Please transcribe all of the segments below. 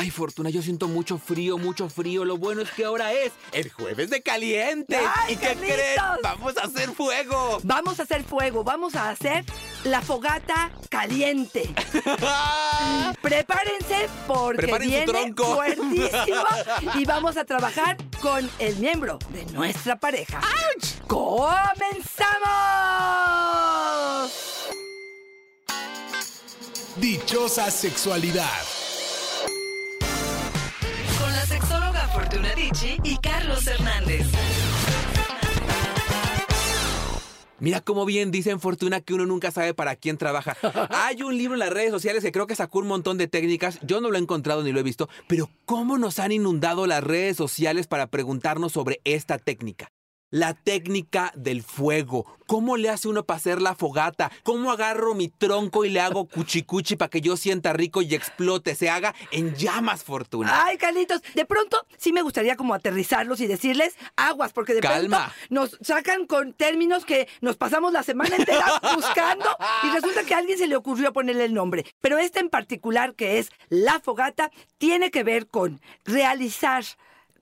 Ay, Fortuna, yo siento mucho frío, mucho frío. Lo bueno es que ahora es el jueves de caliente. ¡Ay, ¿Y qué Carlitos! creen? Vamos a hacer fuego. Vamos a hacer fuego, vamos a hacer la fogata caliente. Prepárense porque Preparen viene tronco. fuertísimo y vamos a trabajar con el miembro de nuestra pareja. ¡Comenzamos! Dichosa sexualidad. Fortuna Dicci y Carlos Hernández. Mira cómo bien dicen Fortuna que uno nunca sabe para quién trabaja. Hay un libro en las redes sociales que creo que sacó un montón de técnicas. Yo no lo he encontrado ni lo he visto, pero cómo nos han inundado las redes sociales para preguntarnos sobre esta técnica. La técnica del fuego. ¿Cómo le hace uno para hacer la fogata? ¿Cómo agarro mi tronco y le hago cuchicuchi para que yo sienta rico y explote? Se haga en llamas, Fortuna. Ay, Carlitos, de pronto sí me gustaría como aterrizarlos y decirles aguas, porque de Calma. pronto nos sacan con términos que nos pasamos la semana entera buscando y resulta que a alguien se le ocurrió ponerle el nombre. Pero este en particular, que es la fogata, tiene que ver con realizar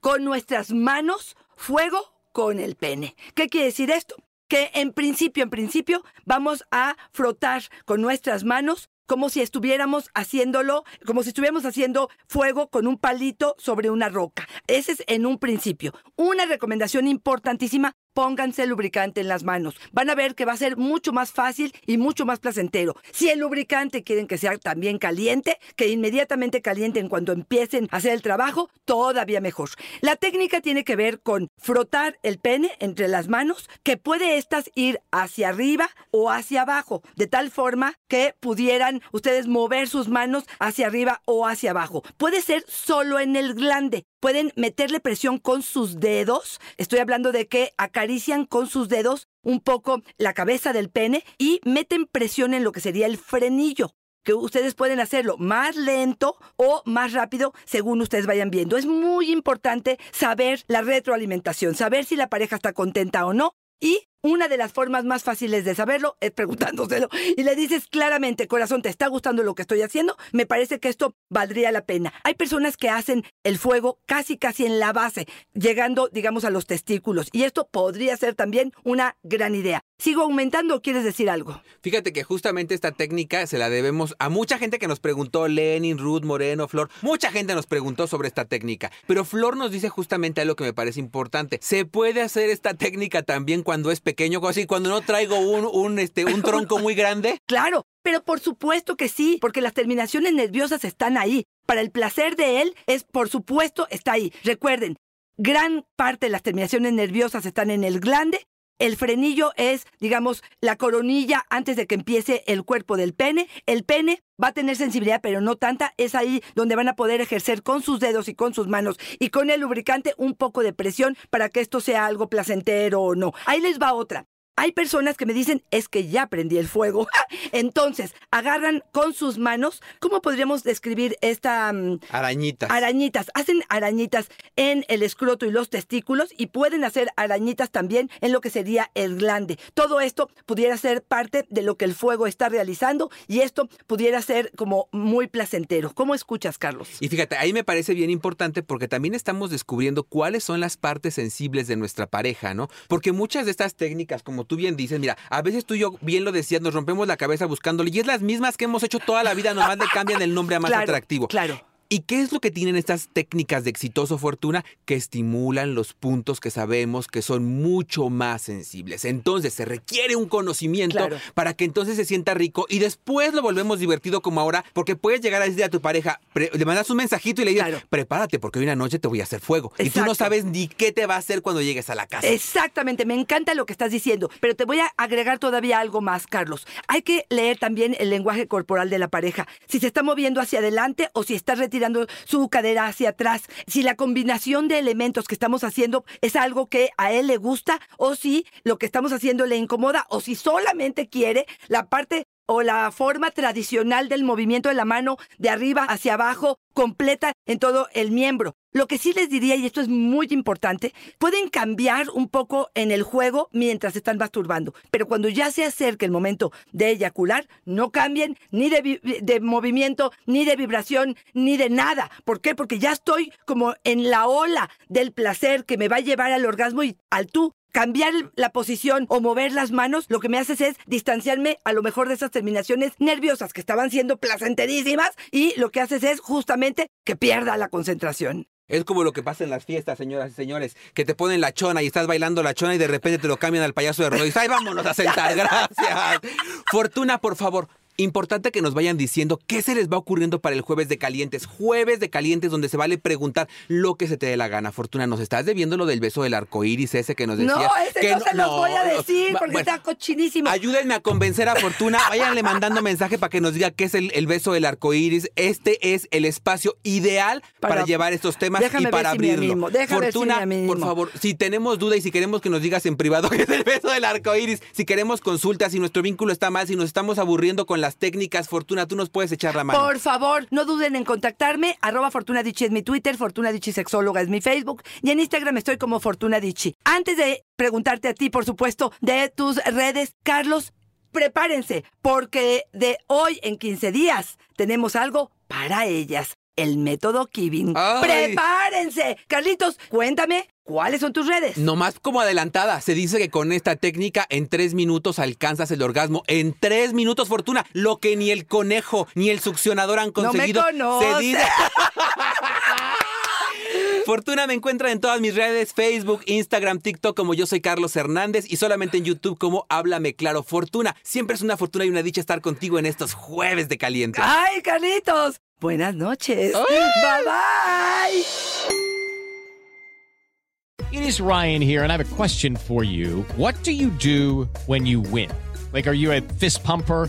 con nuestras manos fuego con el pene. ¿Qué quiere decir esto? Que en principio, en principio, vamos a frotar con nuestras manos como si estuviéramos haciéndolo, como si estuviéramos haciendo fuego con un palito sobre una roca. Ese es en un principio. Una recomendación importantísima, pónganse lubricante en las manos. Van a ver que va a ser mucho más fácil y mucho más placentero. Si el lubricante quieren que sea también caliente, que inmediatamente calienten cuando empiecen a hacer el trabajo, todavía mejor. La técnica tiene que ver con frotar el pene entre las manos, que puede estas ir hacia arriba o hacia abajo, de tal forma que pudieran ustedes mover sus manos hacia arriba o hacia abajo. Puede ser solo en el glande. Pueden meterle presión con sus dedos. Estoy hablando de que acarician con sus dedos un poco la cabeza del pene y meten presión en lo que sería el frenillo que ustedes pueden hacerlo más lento o más rápido según ustedes vayan viendo. Es muy importante saber la retroalimentación, saber si la pareja está contenta o no. Y una de las formas más fáciles de saberlo es preguntándoselo. Y le dices claramente, corazón, ¿te está gustando lo que estoy haciendo? Me parece que esto valdría la pena. Hay personas que hacen el fuego casi casi en la base, llegando, digamos, a los testículos. Y esto podría ser también una gran idea. ¿Sigo aumentando o quieres decir algo? Fíjate que justamente esta técnica se la debemos a mucha gente que nos preguntó, Lenin, Ruth, Moreno, Flor. Mucha gente nos preguntó sobre esta técnica. Pero Flor nos dice justamente algo que me parece importante. Se puede hacer esta técnica también cuando es así cuando no traigo un, un, este, un tronco muy grande. Claro, pero por supuesto que sí, porque las terminaciones nerviosas están ahí. Para el placer de él es, por supuesto, está ahí. Recuerden, gran parte de las terminaciones nerviosas están en el glande. El frenillo es, digamos, la coronilla antes de que empiece el cuerpo del pene. El pene va a tener sensibilidad, pero no tanta. Es ahí donde van a poder ejercer con sus dedos y con sus manos y con el lubricante un poco de presión para que esto sea algo placentero o no. Ahí les va otra. Hay personas que me dicen, es que ya prendí el fuego. Entonces, agarran con sus manos, ¿cómo podríamos describir esta mm, Arañitas. arañitas? Hacen arañitas en el escroto y los testículos y pueden hacer arañitas también en lo que sería el glande. Todo esto pudiera ser parte de lo que el fuego está realizando y esto pudiera ser como muy placentero. ¿Cómo escuchas, Carlos? Y fíjate, ahí me parece bien importante porque también estamos descubriendo cuáles son las partes sensibles de nuestra pareja, ¿no? Porque muchas de estas técnicas, como tú bien dices, mira, a veces tú y yo bien lo decías, nos rompemos la cabeza buscándole y es las mismas que hemos hecho toda la vida, nomás le cambian el nombre a más Claro, atractivo. Claro. ¿Y qué es lo que tienen estas técnicas de exitoso fortuna? Que estimulan los puntos que sabemos que son mucho más sensibles. Entonces se requiere un conocimiento Claro. para que entonces se sienta rico y después lo volvemos divertido como ahora, porque puedes llegar a decirle a tu pareja, le mandas un mensajito y le dices, Claro. prepárate porque hoy una noche te voy a hacer fuego. Y tú no sabes ni qué te va a hacer cuando llegues a la casa. Exactamente, me encanta lo que estás diciendo, pero te voy a agregar todavía algo más, Carlos. Hay que leer también el lenguaje corporal de la pareja, si se está moviendo hacia adelante o si está retirando su cadera hacia atrás, si la combinación de elementos que estamos haciendo es algo que a él le gusta o si lo que estamos haciendo le incomoda o si solamente quiere la parte o la forma tradicional del movimiento de la mano de arriba hacia abajo, completa en todo el miembro. Lo que sí les diría, y esto es muy importante, pueden cambiar un poco en el juego mientras están masturbando, pero cuando ya se acerque el momento de eyacular, no cambien ni de, de movimiento, ni de vibración, ni de nada. ¿Por qué? Porque ya estoy como en la ola del placer que me va a llevar al orgasmo y al tú cambiar la posición o mover las manos, lo que me haces es distanciarme a lo mejor de esas terminaciones nerviosas que estaban siendo placenterísimas y lo que haces es justamente que pierda la concentración. Es como lo que pasa en las fiestas, señoras y señores, que te ponen la chona y estás bailando la chona y de repente te lo cambian al payaso de rodillas. ¡Ay, vámonos a sentar! Gracias. Fortuna, por favor. Importante que nos vayan diciendo qué se les va ocurriendo para el jueves de calientes. Jueves de calientes donde se vale preguntar lo que se te dé la gana. Fortuna, nos estás debiendo lo del beso del arco iris ese que nos decías. no, ese que no, se los voy a no, decir porque bueno, está cochinísimo. Ayúdenme a convencer a Fortuna. Váyanle mandando mensaje para que nos diga qué es el, el beso del arco iris. Este es el espacio ideal para, Para- llevar estos temas y para abrirlo. Fortuna, por favor, si tenemos duda y si queremos que nos digas en privado qué es el beso del arco iris, si queremos consultas, si nuestro vínculo está mal, si nos estamos aburriendo con las técnicas, Fortuna, tú nos puedes echar la mano. Por favor, no duden en contactarme. Arroba Fortuna es mi Twitter, Fortuna Dichi Sexóloga es mi Facebook y en Instagram estoy como Fortuna Dichi. Antes de preguntarte a ti, por supuesto, de tus redes, Carlos, prepárense porque de hoy en 15 días tenemos algo para ellas. El método Kibin. ¡Prepárense! Carlitos, cuéntame, ¿cuáles son tus redes? Nomás como adelantada, se dice que con esta técnica en tres minutos alcanzas el orgasmo. En tres minutos, Fortuna, lo que ni el conejo ni el succionador han No me conseguido. conoces. Se dice. Fortuna me encuentra en todas mis redes, Facebook, Instagram, TikTok como yo soy Carlos Hernández y solamente en YouTube como Háblame Claro. Fortuna, siempre es una fortuna y una dicha estar contigo en estos jueves de caliente. ¡Ay, Carlitos! Buenas noches. Ay. Bye bye. It is Ryan here, and I have a question for you. What do you do when you win? Like, are you a fist pumper?